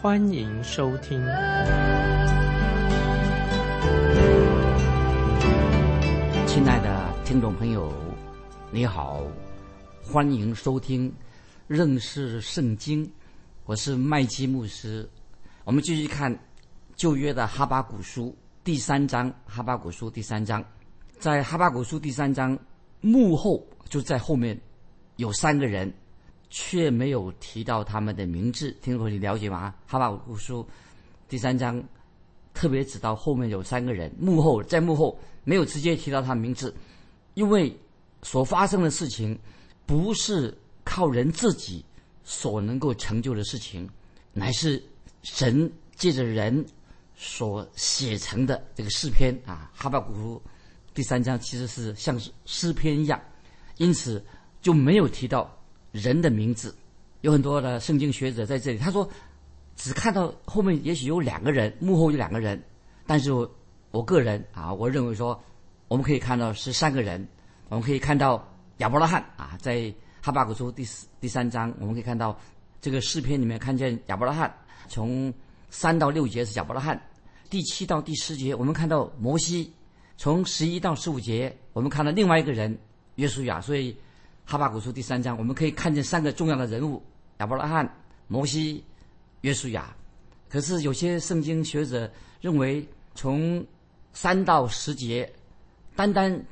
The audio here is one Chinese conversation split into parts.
欢迎收听。亲爱的听众朋友，你好，欢迎收听认识圣经，我是麦基牧师。我们继续看旧约的哈巴古书第三章，哈巴古书第三章。在哈巴古书第三章幕后，就在后面有三个人，却没有提到他们的名字。听众，你了解吗？哈巴古书第三章特别指到后面有三个人，幕后在幕后没有直接提到他名字，因为所发生的事情不是靠人自己所能够成就的事情，乃是神借着人所写成的这个诗篇啊，哈巴古书。第三章其实是像是诗篇一样，因此就没有提到人的名字。有很多的圣经学者在这里，他说只看到后面也许有两个人，幕后有两个人，但是我我个人啊，我认为说我们可以看到是三个人。我们可以看到亚伯拉罕啊，在哈巴古书第四第三章，我们可以看到这个诗篇里面看见亚伯拉罕，从三到六节是亚伯拉罕，第七到第十节我们看到摩西。从十一到十五节，我们看到另外一个人约书亚。所以，哈巴古书第三章，我们可以看见三个重要的人物：亚伯拉罕、摩西、约书亚。可是，有些圣经学者认为，从三到十节，单单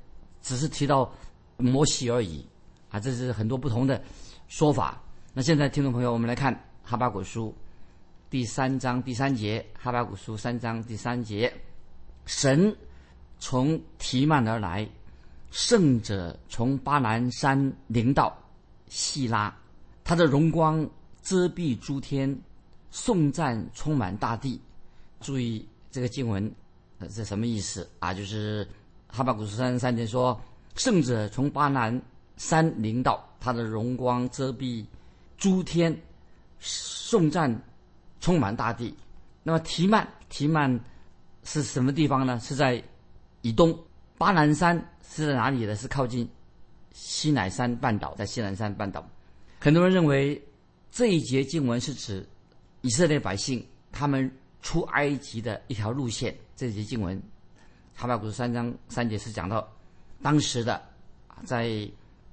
只是提到摩西而已啊，这是很多不同的说法。那现在，听众朋友，我们来看哈巴古书第三章第三节，哈巴古书三章第三节，神。从提曼而来，圣者从巴兰山临到，细拉，他的荣光遮蔽诸天，颂赞充满大地。注意这个经文，这什么意思啊？就是哈巴古书三三节说，圣者从巴兰山临到，他的荣光遮蔽诸天，颂赞充满大地。那么提曼，提曼是什么地方呢？是在。以东，巴南山是在哪里呢？是靠近西乃山半岛，在西南山半岛。很多人认为这一节经文是指以色列百姓他们出埃及的一条路线。这节经文，哈巴古三章三节是讲到当时的在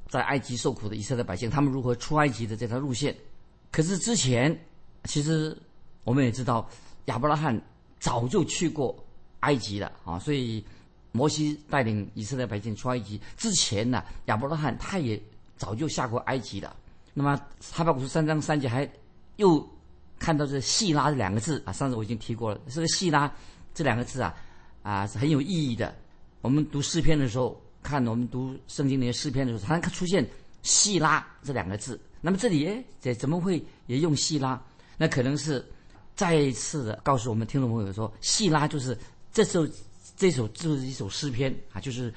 在埃及受苦的以色列百姓，他们如何出埃及的这条路线。可是之前，其实我们也知道亚伯拉罕早就去过埃及了啊，所以。摩西带领以色列百姓出埃及之前呢，亚伯拉罕他也早就下过埃及了。那么哈巴古书三章三节还又看到这“细拉”这两个字啊，上次我已经提过了。这个“细拉”这两个字啊，啊是很有意义的。我们读诗篇的时候，看我们读圣经里的诗篇的时候，常常出现“细拉”这两个字。那么这里诶，这怎么会也用“细拉”？那可能是再一次的告诉我们听众朋友说，“细拉”就是这时候。这首就是一首诗篇啊，就是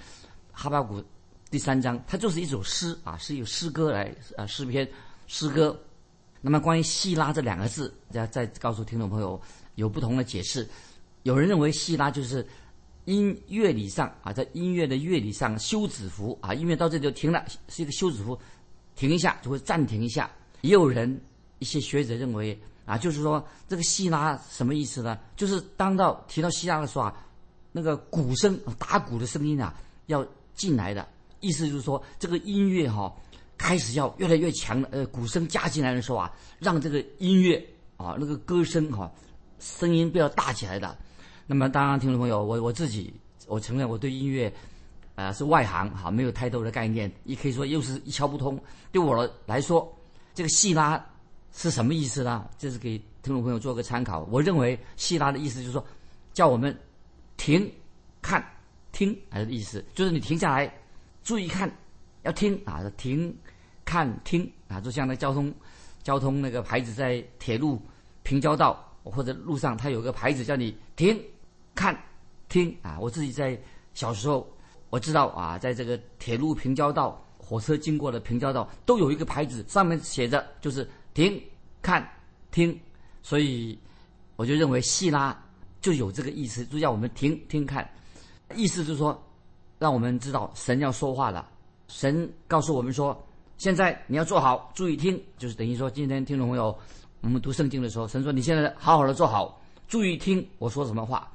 哈巴谷第三章，它就是一首诗啊，是由诗歌来啊诗篇诗歌。那么关于“希拉”这两个字，再再告诉听众朋友有不同的解释。有人认为“希拉”就是音乐理上啊，在音乐的乐理上休止符啊，音乐到这里就停了，是一个休止符，停一下就会暂停一下。也有人一些学者认为啊，就是说这个“希拉”什么意思呢？就是当到提到“希拉”的时候啊。那个鼓声打鼓的声音啊，要进来的意思就是说，这个音乐哈开始要越来越强了。呃，鼓声加进来的时候啊，让这个音乐啊，那个歌声哈，声音不要大起来的。那么，当然，听众朋友，我我自己我承认我对音乐啊是外行哈，没有太多的概念，也可以说又是一窍不通。对我来说，这个细拉是什么意思呢？这是给听众朋友做个参考。我认为细拉的意思就是说，叫我们。停，看，听，还是意思，就是你停下来，注意看，要听啊，停，看，听啊，就像那交通，交通那个牌子在铁路平交道或者路上，它有个牌子叫你停、看、听啊。我自己在小时候，我知道啊，在这个铁路平交道、火车经过的平交道，都有一个牌子，上面写着就是停、看、听。所以我就认为希拉就有这个意思，就叫我们停、听、看，意思就是说，让我们知道神要说话了。神告诉我们说。现在你要做好，注意听，就是等于说，今天听众朋友，我们读圣经的时候，神说你现在好好的做好，注意听我说什么话。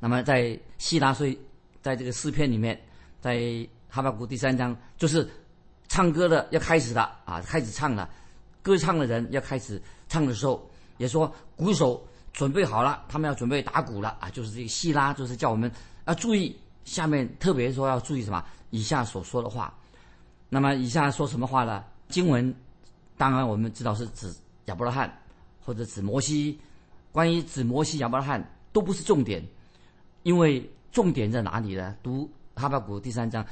那么在希拉所以在这个诗篇里面，在哈巴谷第三章，就是唱歌的要开始了啊，开始唱了，歌唱的人要开始唱的时候，也说鼓手准备好了，他们要准备打鼓了啊，就是这个希拉，就是叫我们要注意下面特别说要注意什么，以下所说的话。那么以下说什么话呢？经文当然我们知道是指亚伯拉罕或者指摩西。关于指摩西、亚伯拉罕都不是重点，因为重点在哪里呢？读哈巴谷第三章，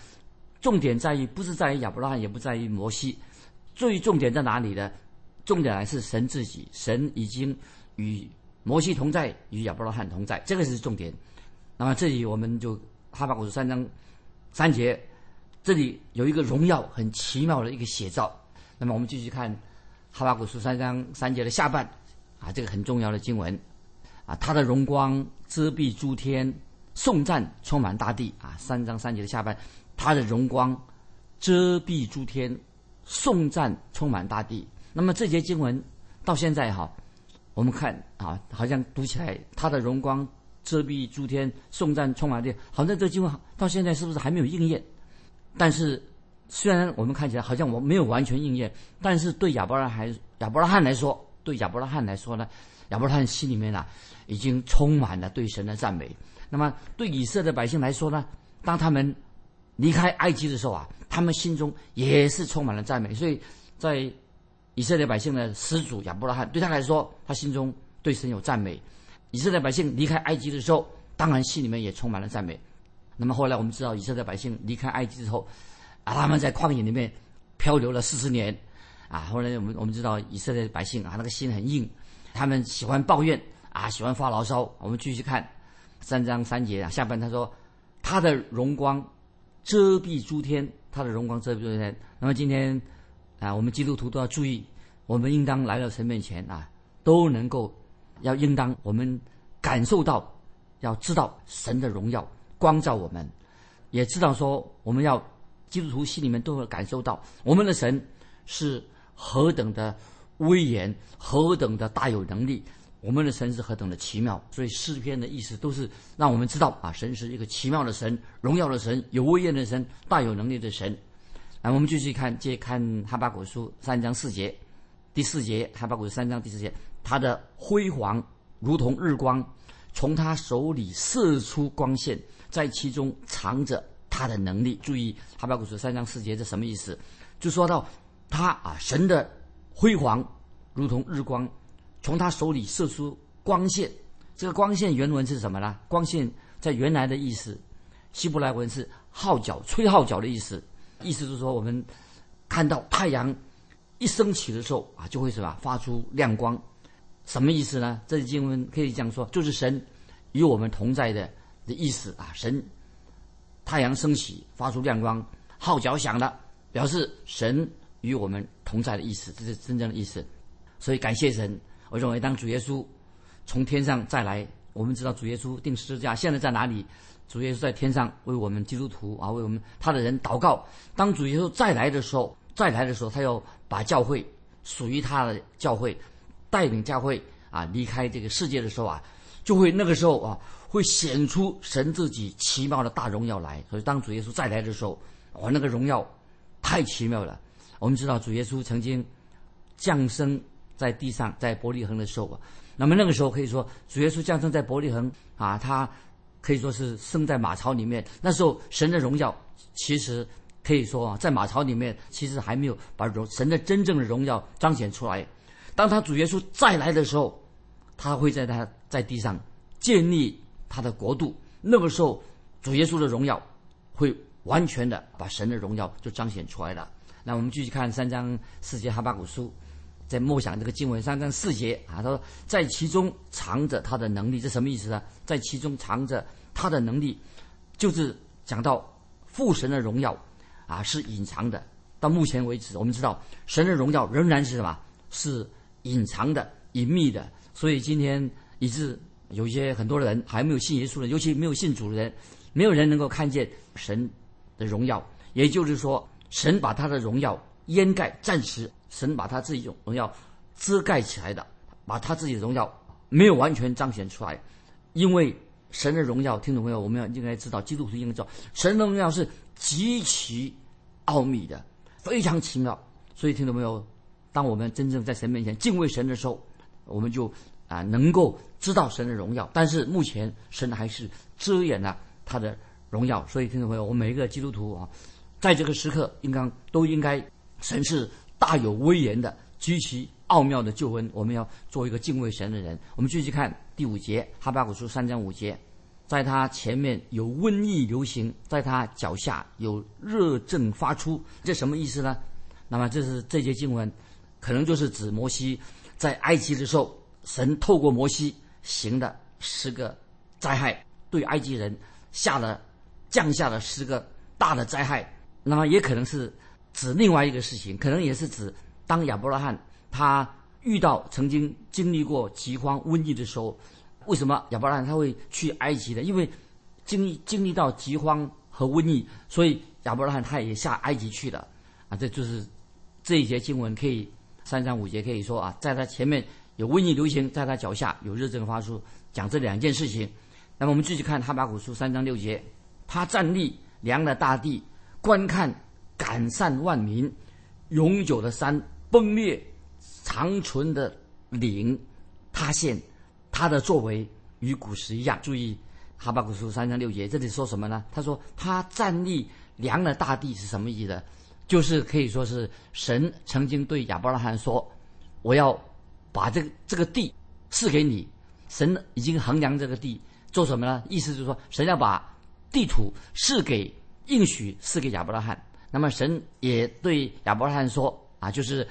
重点在于不是在于亚伯拉罕，也不在于摩西，最重点在哪里呢？重点还是神自己。神已经与摩西同在，与亚伯拉罕同在，这个是重点。那么这里我们就哈巴谷三章三节。这里有一个荣耀很奇妙的一个写照。那么我们继续看《哈巴谷书》三章三节的下半，啊，这个很重要的经文，啊，他的荣光遮蔽诸天，颂赞充满大地。啊，三章三节的下半，他的荣光遮蔽诸天，颂赞充满大地。那么这节经文到现在哈，我们看啊，好像读起来，他的荣光遮蔽诸天，颂赞充满地，好像这经文到现在是不是还没有应验？但是，虽然我们看起来好像我没有完全应验，但是对亚伯拉罕亚伯拉罕来说，对亚伯拉罕来说呢，亚伯拉罕心里面啊，已经充满了对神的赞美。那么对以色列百姓来说呢，当他们离开埃及的时候啊，他们心中也是充满了赞美。所以在以色列百姓的始祖亚伯拉罕对他来说，他心中对神有赞美。以色列百姓离开埃及的时候，当然心里面也充满了赞美。那么后来我们知道，以色列百姓离开埃及之后，啊，他们在旷野里面漂流了四十年，啊，后来我们我们知道以色列百姓啊，那个心很硬，他们喜欢抱怨啊，喜欢发牢骚。我们继续看三章三节啊，下半他说，他的荣光遮蔽诸天，他的荣光遮蔽诸天。那么今天啊，我们基督徒都要注意，我们应当来到神面前啊，都能够要应当我们感受到，要知道神的荣耀。光照我们，也知道说我们要基督徒心里面都会感受到我们的神是何等的威严，何等的大有能力，我们的神是何等的奇妙。所以诗篇的意思都是让我们知道啊，神是一个奇妙的神，荣耀的神，有威严的神，大有能力的神。来，我们继续看，接看哈巴古书三章四节，第四节哈巴古三章第四节，他的辉煌如同日光，从他手里射出光线。在其中藏着他的能力。注意，哈巴古书三章四节，这什么意思？就说到他啊，神的辉煌如同日光，从他手里射出光线。这个光线原文是什么呢？光线在原来的意思，希伯来文是号角、吹号角的意思。意思就是说，我们看到太阳一升起的时候啊，就会什么发出亮光。什么意思呢？这经文可以这样说，就是神与我们同在的。的意思啊，神太阳升起，发出亮光，号角响了，表示神与我们同在的意思，这是真正的意思。所以感谢神，我认为当主耶稣从天上再来，我们知道主耶稣定十字架，现在在哪里？主耶稣在天上为我们基督徒啊，为我们他的人祷告。当主耶稣再来的时候，再来的时候，他要把教会属于他的教会带领教会啊离开这个世界的时候啊，就会那个时候啊。会显出神自己奇妙的大荣耀来，所以当主耶稣再来的时候，哇，那个荣耀太奇妙了。我们知道主耶稣曾经降生在地上，在伯利恒的时候啊，那么那个时候可以说主耶稣降生在伯利恒啊，他可以说是生在马槽里面。那时候神的荣耀其实可以说啊，在马槽里面其实还没有把荣神的真正的荣耀彰显出来。当他主耶稣再来的时候，他会在他在地上建立。他的国度，那个时候，主耶稣的荣耀会完全的把神的荣耀就彰显出来了。那我们继续看三章四节哈巴古书，在默想这个经文三章四节啊，他说在其中藏着他的能力，这什么意思呢？在其中藏着他的能力，就是讲到父神的荣耀啊是隐藏的。到目前为止，我们知道神的荣耀仍然是什么？是隐藏的、隐秘的。所以今天以致有些很多人还没有信耶稣的，尤其没有信主的人，没有人能够看见神的荣耀。也就是说，神把他的荣耀掩盖，暂时神把他自己荣耀遮盖起来的，把他自己的荣耀没有完全彰显出来。因为神的荣耀，听众朋友，我们要应该知道，基督徒应该知道，神的荣耀是极其奥秘的。非常奇妙，所以听到没有？当我们真正在神面前敬畏神的时候，我们就啊能够知道神的荣耀。但是目前神还是遮掩了他的荣耀，所以听众朋友，我们每一个基督徒啊，在这个时刻应当都应该，神是大有威严的、极其奥妙的救恩，我们要做一个敬畏神的人。我们继续看第五节，哈巴古书三章五节。在他前面有瘟疫流行，在他脚下有热症发出，这什么意思呢？那么这是这节经文，可能就是指摩西在埃及的时候，神透过摩西行的十个灾害，对埃及人下了降下了十个大的灾害。那么也可能是指另外一个事情，可能也是指当亚伯拉罕他遇到曾经经历过饥荒瘟疫的时候。为什么亚伯拉罕他会去埃及呢？因为经历经历到饥荒和瘟疫，所以亚伯拉罕他也下埃及去了。啊，这就是这一节经文可以三章五节可以说啊，在他前面有瘟疫流行，在他脚下有热症发出，讲这两件事情。那么我们继续看哈巴古书三章六节，他站立量了大地，观看改善万民，永久的山崩裂，长存的岭塌陷。他的作为与古时一样。注意，哈巴古书三章六节，这里说什么呢？他说他站立量了大地是什么意思？就是可以说是神曾经对亚伯拉罕说：“我要把这个这个地赐给你。”神已经衡量这个地做什么呢？意思就是说，神要把地土赐给应许赐给亚伯拉罕。那么神也对亚伯拉罕说：“啊，就是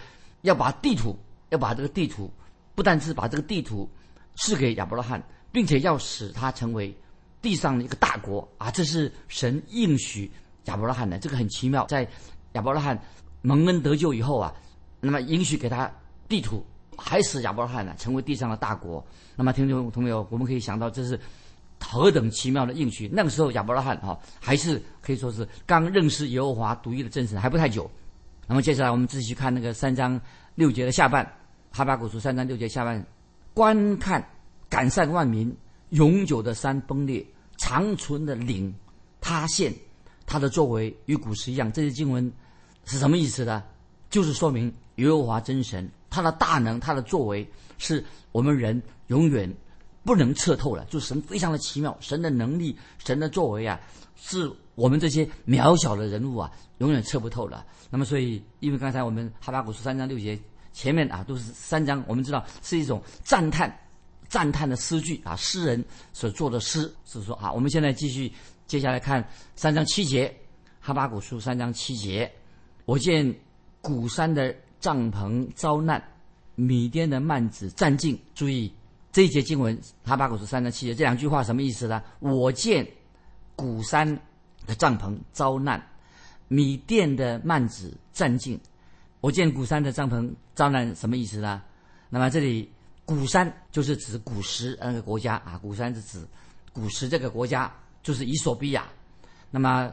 要把地图，要把这个地图，不但是把这个地图。”赐给亚伯拉罕，并且要使他成为地上的一个大国啊！这是神应许亚伯拉罕的，这个很奇妙。在亚伯拉罕蒙恩得救以后啊，那么允许给他地图，还使亚伯拉罕呢成为地上的大国。那么听众朋友，我们可以想到这是何等奇妙的应许。那个时候亚伯拉罕哈还是可以说是刚认识耶和华独一的真神，还不太久。那么接下来我们继续看那个三章六节的下半，哈巴古书三章六节下半。观看赶散万民，永久的山崩裂，长存的岭塌陷，他的作为与古时一样。这些经文是什么意思呢？就是说明耶和华真神他的大能，他的作为是我们人永远不能测透了。就神非常的奇妙，神的能力，神的作为啊，是我们这些渺小的人物啊，永远测不透了。那么，所以因为刚才我们哈巴古书三章六节。前面啊都是三章，我们知道是一种赞叹、赞叹的诗句啊，诗人所做的诗。是说啊，我们现在继续接下来看三章七节，哈巴古书三章七节。我见古山的帐篷遭难，米甸的幔子战尽。注意这一节经文，哈巴古书三章七节这两句话什么意思呢？我见古山的帐篷遭难，米甸的幔子战尽。我见古山的帐篷遭难，什么意思呢？那么这里古山就是指古时那个国家啊，古山是指古时这个国家就是以索比亚。那么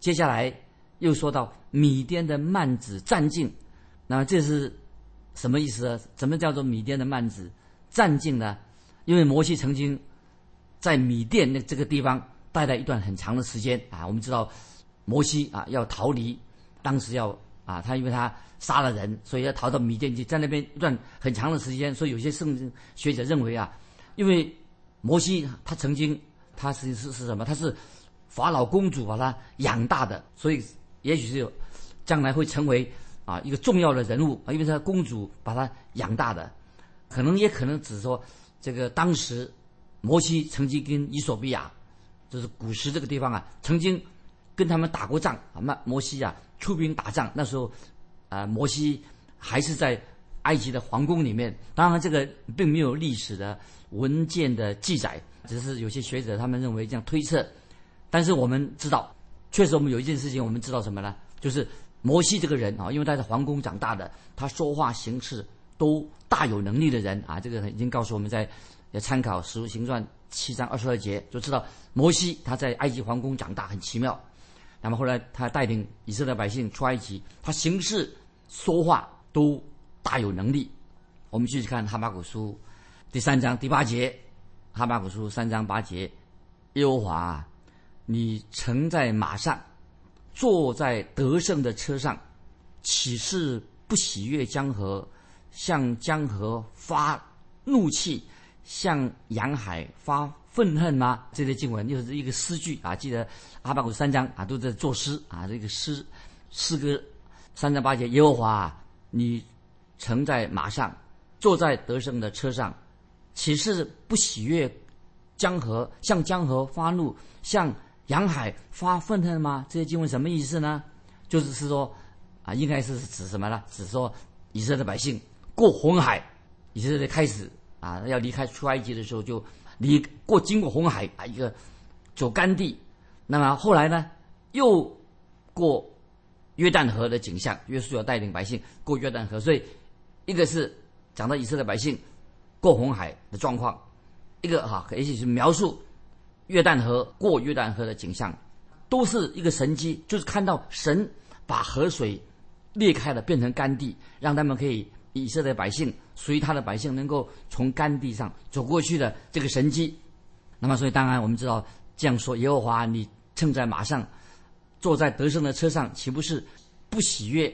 接下来又说到米甸的幔子战尽，那么这是什么意思呢？什么叫做米甸的幔子战尽呢？因为摩西曾经在米甸那这个地方待了一段很长的时间啊。我们知道摩西啊要逃离，当时要啊他因为他。杀了人，所以要逃到米甸去，在那边一段很长的时间。所以有些圣学者认为啊，因为摩西他曾经他是是是什么？他是法老公主把他养大的，所以也许是有将来会成为啊一个重要的人物啊，因为他公主把他养大的，可能也可能只说这个当时摩西曾经跟伊索比亚，就是古时这个地方啊，曾经跟他们打过仗啊。那摩西啊出兵打仗，那时候。啊，摩西还是在埃及的皇宫里面。当然，这个并没有历史的文件的记载，只是有些学者他们认为这样推测。但是我们知道，确实我们有一件事情，我们知道什么呢？就是摩西这个人啊，因为他在皇宫长大的，他说话行事都大有能力的人啊。这个已经告诉我们在要参考《史书行传》七章二十二节，就知道摩西他在埃及皇宫长大很奇妙。那么后来他带领以色列百姓出埃及，他行事说话都大有能力。我们继续看哈巴古书第三章第八节，哈巴古书三章八节，耶和华，你乘在马上，坐在得胜的车上，岂是不喜悦江河，向江河发怒气，向洋海发？愤恨吗？这些经文又是一个诗句啊！记得阿巴古三章啊，都在作诗啊。这个诗诗歌三章八节，耶和华，你乘在马上，坐在得胜的车上，岂是不喜悦江河，向江河发怒，向洋海发愤恨吗？这些经文什么意思呢？就是是说啊，应该是指什么呢？指说以色列百姓过红海，以色列开始啊要离开出埃及的时候就。离过经过红海啊，一个走干地，那么后来呢，又过约旦河的景象，约书亚带领百姓过约旦河，所以一个是讲到以色列百姓过红海的状况，一个哈，而且是描述约旦河过约旦河的景象，都是一个神机，就是看到神把河水裂开了，变成干地，让他们可以。以色列百姓，属于他的百姓，能够从干地上走过去的这个神迹。那么，所以当然我们知道这样说：耶和华，你乘在马上，坐在得胜的车上，岂不是不喜悦？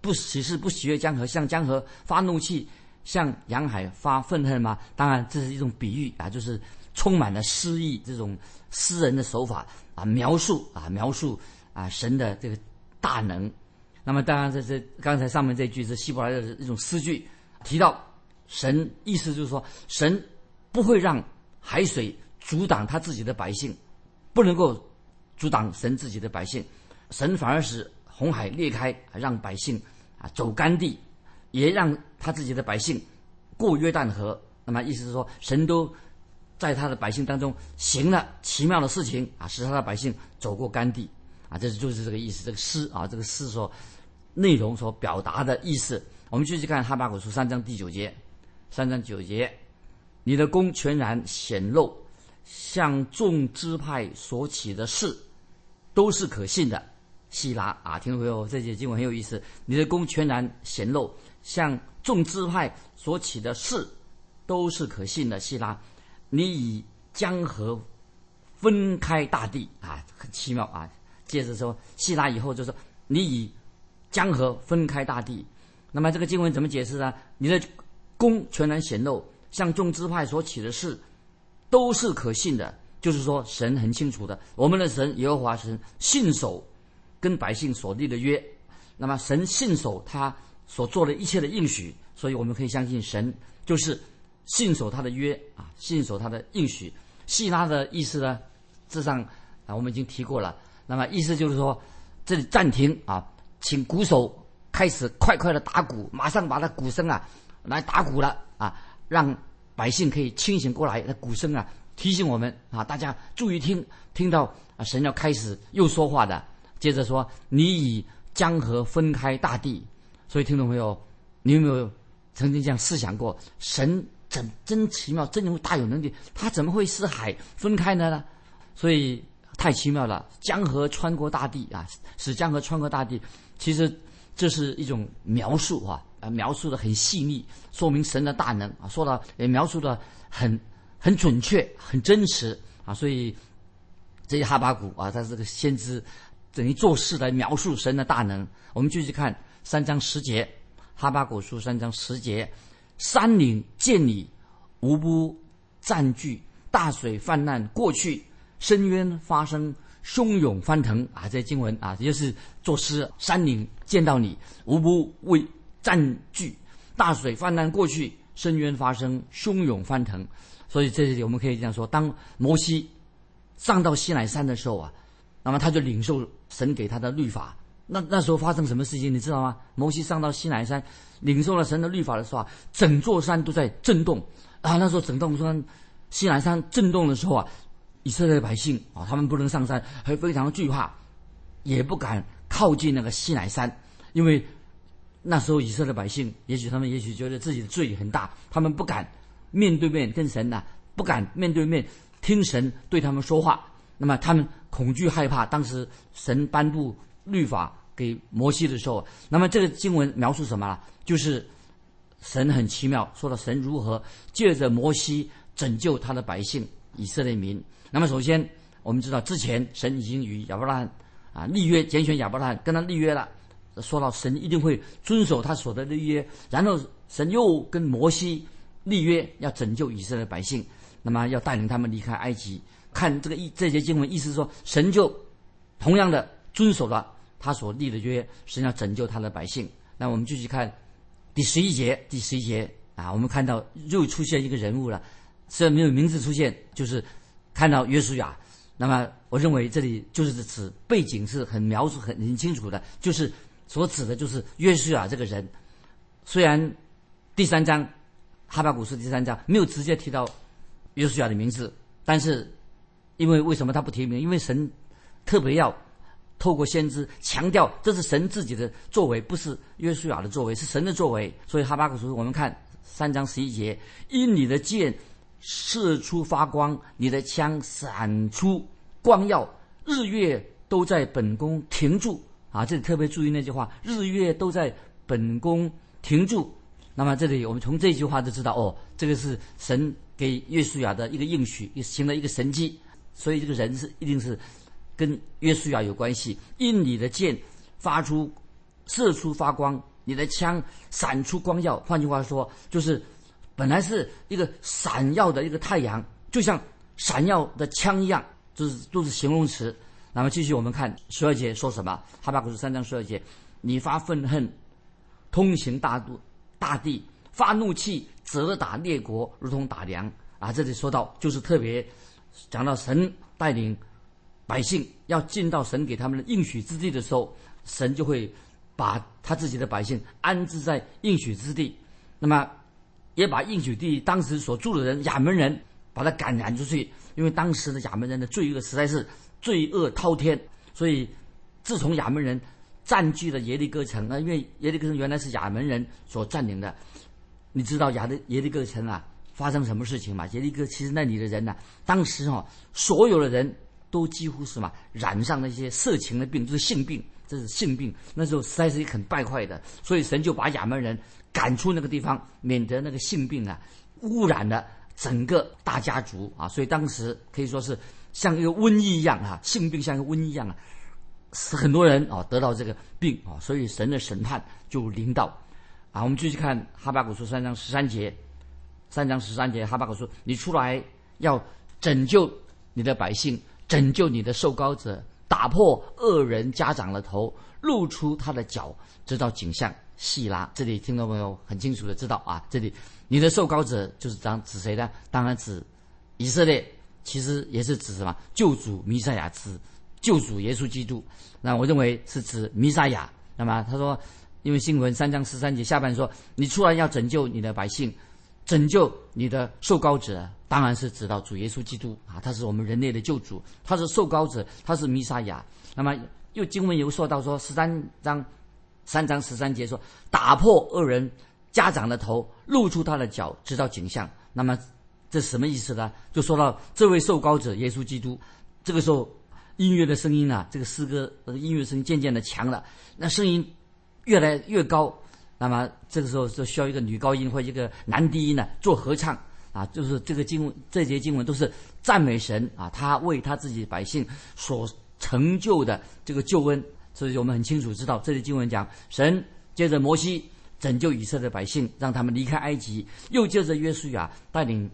不岂是不喜悦江河，向江河发怒气，向洋海发愤恨吗？当然，这是一种比喻啊，就是充满了诗意，这种诗人的手法啊，描述啊，描述啊，神的这个大能。那么当然，这这刚才上面这句是希伯来的一种诗句，提到神意思就是说，神不会让海水阻挡他自己的百姓，不能够阻挡神自己的百姓，神反而是红海裂开，让百姓啊走干地，也让他自己的百姓过约旦河。那么意思是说，神都在他的百姓当中行了奇妙的事情啊，使他的百姓走过干地啊，这就是这个意思。这个诗啊，这个诗说。内容所表达的意思，我们继续看哈巴古书三章第九节，三章九节，你的功全然显露，向众支派所起的事，都是可信的。希拉啊，听众朋友，这节经文很有意思。你的功全然显露，向众支派所起的事，都是可信的。希拉，你以江河分开大地啊，很奇妙啊。接着说，希拉以后就说，你以江河分开大地，那么这个经文怎么解释呢？你的功全然显露，向众支派所起的事，都是可信的。就是说，神很清楚的，我们的神耶和华神信守跟百姓所立的约。那么神信守他所做的一切的应许，所以我们可以相信神就是信守他的约啊，信守他的应许。希拉的意思呢，这上啊我们已经提过了。那么意思就是说，这里暂停啊。请鼓手开始快快的打鼓，马上把那鼓声啊来打鼓了啊，让百姓可以清醒过来。那鼓声啊提醒我们啊，大家注意听，听到啊神要开始又说话的。接着说，你以江河分开大地。所以听众朋友，你有没有曾经这样思想过？神怎真奇妙，真有大有能力，他怎么会使海分开呢？所以太奇妙了，江河穿过大地啊，使江河穿过大地。其实这是一种描述啊，呃，描述的很细腻，说明神的大能啊，说的也描述的很很准确、很真实啊。所以这些哈巴谷啊，他这个先知等于做事来描述神的大能。我们继续看三章十节，哈巴谷书三章十节：山岭见你，无不占据；大水泛滥过去，深渊发生。汹涌翻腾啊！这经文啊，就是作诗。山岭见到你，无不为占据；大水泛滥过去，深渊发生，汹涌翻腾。所以这里我们可以这样说：当摩西上到西乃山的时候啊，那么他就领受神给他的律法，那那时候发生什么事情，你知道吗？摩西上到西南山，领受了神的律法的时候啊，整座山都在震动啊。那时候整座山西南山震动的时候啊，以色列百姓啊，他们不能上山，还非常惧怕，也不敢靠近那个西南山，因为那时候以色列百姓，也许他们也许觉得自己的罪很大，他们不敢面对面跟神呐，不敢面对面听神对他们说话。那么他们恐惧害怕，当时神颁布。律法给摩西的时候，那么这个经文描述什么了？就是神很奇妙，说到神如何借着摩西拯救他的百姓以色列民。那么首先我们知道，之前神已经与亚伯拉罕啊立约，拣选亚伯拉罕跟他立约了，说到神一定会遵守他所的立约。然后神又跟摩西立约，要拯救以色列百姓，那么要带领他们离开埃及。看这个意这些经文，意思是说神就同样的遵守了。他所立的约神要拯救他的百姓。那我们继续看第十一节，第十一节啊，我们看到又出现一个人物了，虽然没有名字出现，就是看到约书亚。那么我认为这里就是指背景是很描述很很清楚的，就是所指的就是约书亚这个人。虽然第三章哈巴古书第三章没有直接提到约书亚的名字，但是因为为什么他不提名？因为神特别要。透过先知强调，这是神自己的作为，不是约书亚的作为，是神的作为。所以哈巴古书我们看三章十一节：因你的剑射出发光，你的枪闪出光耀，日月都在本宫停住。啊，这里特别注意那句话：日月都在本宫停住。那么这里我们从这句话就知道，哦，这个是神给约书亚的一个应许，行了一个神迹。所以这个人是一定是。跟约书亚有关系，因你的剑发出、射出发光，你的枪闪出光耀。换句话说，就是本来是一个闪耀的一个太阳，就像闪耀的枪一样，就是都是形容词。那么继续我们看十二节说什么？哈巴古书三章十二节：你发愤恨，通行大度大地，发怒气，责打列国，如同打粮。啊，这里说到就是特别讲到神带领。百姓要进到神给他们的应许之地的时候，神就会把他自己的百姓安置在应许之地，那么也把应许地当时所住的人亚门人把他赶赶出去，因为当时的亚门人的罪恶实在是罪恶滔天，所以自从亚门人占据了耶利哥城啊，因为耶利哥城原来是亚门人所占领的，你知道亚的耶利哥城啊发生什么事情吗？耶利哥其实那里的人呢，当时哈所有的人。都几乎是嘛染上那些色情的病，就是性病，这是性病。那时候实在是很败坏的，所以神就把亚门人赶出那个地方，免得那个性病啊污染了整个大家族啊。所以当时可以说是像一个瘟疫一样啊，性病像一个瘟疫一样啊，死很多人啊得到这个病啊。所以神的审判就临到啊。我们继续看哈巴古书三章十三节，三章十三节哈巴古书，你出来要拯救你的百姓。拯救你的受膏者，打破恶人家长的头，露出他的脚，知道景象。细拉，这里听众朋友很清楚的知道啊，这里你的受膏者就是讲指谁呢？当然指以色列，其实也是指什么？救主弥赛亚，指救主耶稣基督。那我认为是指弥赛亚。那么他说，因为新闻三章十三节下半说，你出来要拯救你的百姓。拯救你的受膏者，当然是指到主耶稣基督啊，他是我们人类的救主，他是受膏者，他是弥撒亚。那么又经文又说到说十三章三章十三节说，打破恶人家长的头，露出他的脚，知道景象。那么这什么意思呢？就说到这位受膏者耶稣基督。这个时候音乐的声音啊，这个诗歌音乐声渐渐的强了，那声音越来越高。那么这个时候就需要一个女高音或一个男低音呢做合唱啊，就是这个经文这节经文都是赞美神啊，他为他自己百姓所成就的这个救恩，所以我们很清楚知道这节经文讲神借着摩西拯救以色列百姓，让他们离开埃及，又借着约书亚带领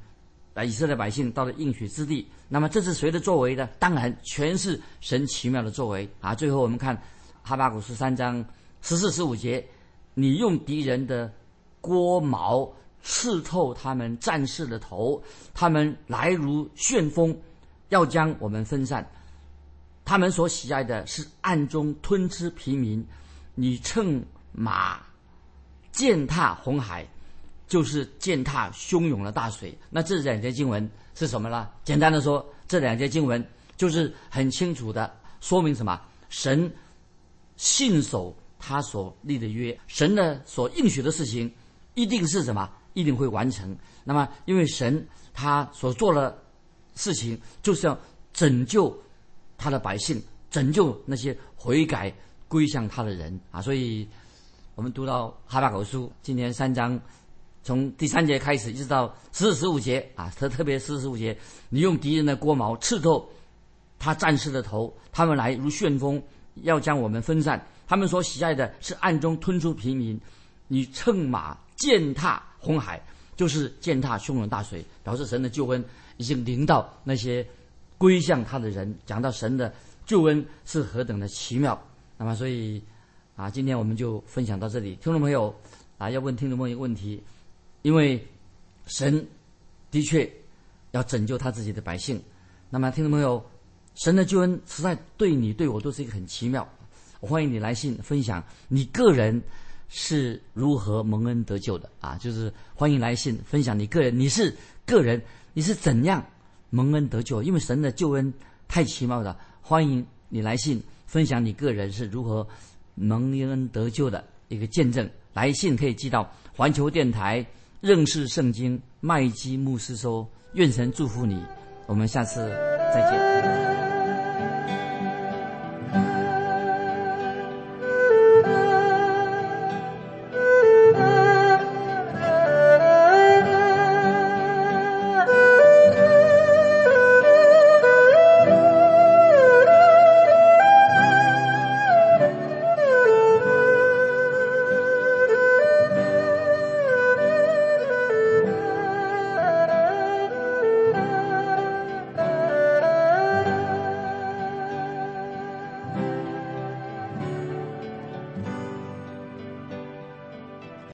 啊以色列百姓到了应许之地。那么这是谁的作为呢？当然全是神奇妙的作为啊！最后我们看哈巴古十三章十四十五节。你用敌人的锅矛刺透他们战士的头，他们来如旋风，要将我们分散。他们所喜爱的是暗中吞吃平民，你乘马践踏红海，就是践踏汹涌的大水。那这两节经文是什么呢？简单的说，这两节经文就是很清楚的说明什么？神信守他所立的约，神的所应许的事情一定是什么？一定会完成。那么，因为神他所做的事情，就是要拯救他的百姓，拯救那些悔改归向他的人啊。所以，我们读到哈巴狗书今天三章，从第三节开始一直到四、十五节啊，特特别四、十五节，你用敌人的锅矛刺透他战士的头，他们来如旋风，要将我们分散。他们所喜爱的是暗中吞出平民，你乘马践踏红海，就是践踏汹涌大水，表示神的救恩已经临到那些归向他的人。讲到神的救恩是何等的奇妙，那么所以啊，今天我们就分享到这里。听众朋友啊，要问听众朋友一个问题，因为神的确要拯救他自己的百姓，那么听众朋友，神的救恩实在对你对我都是一个很奇妙。我欢迎你来信分享你个人是如何蒙恩得救的啊！就是欢迎来信分享你个人，你是个人，你是怎样蒙恩得救？因为神的救恩太奇妙了。欢迎你来信分享你个人是如何蒙恩得救的一个见证。来信可以寄到环球电台认识圣经麦基牧师收。愿神祝福你，我们下次再见。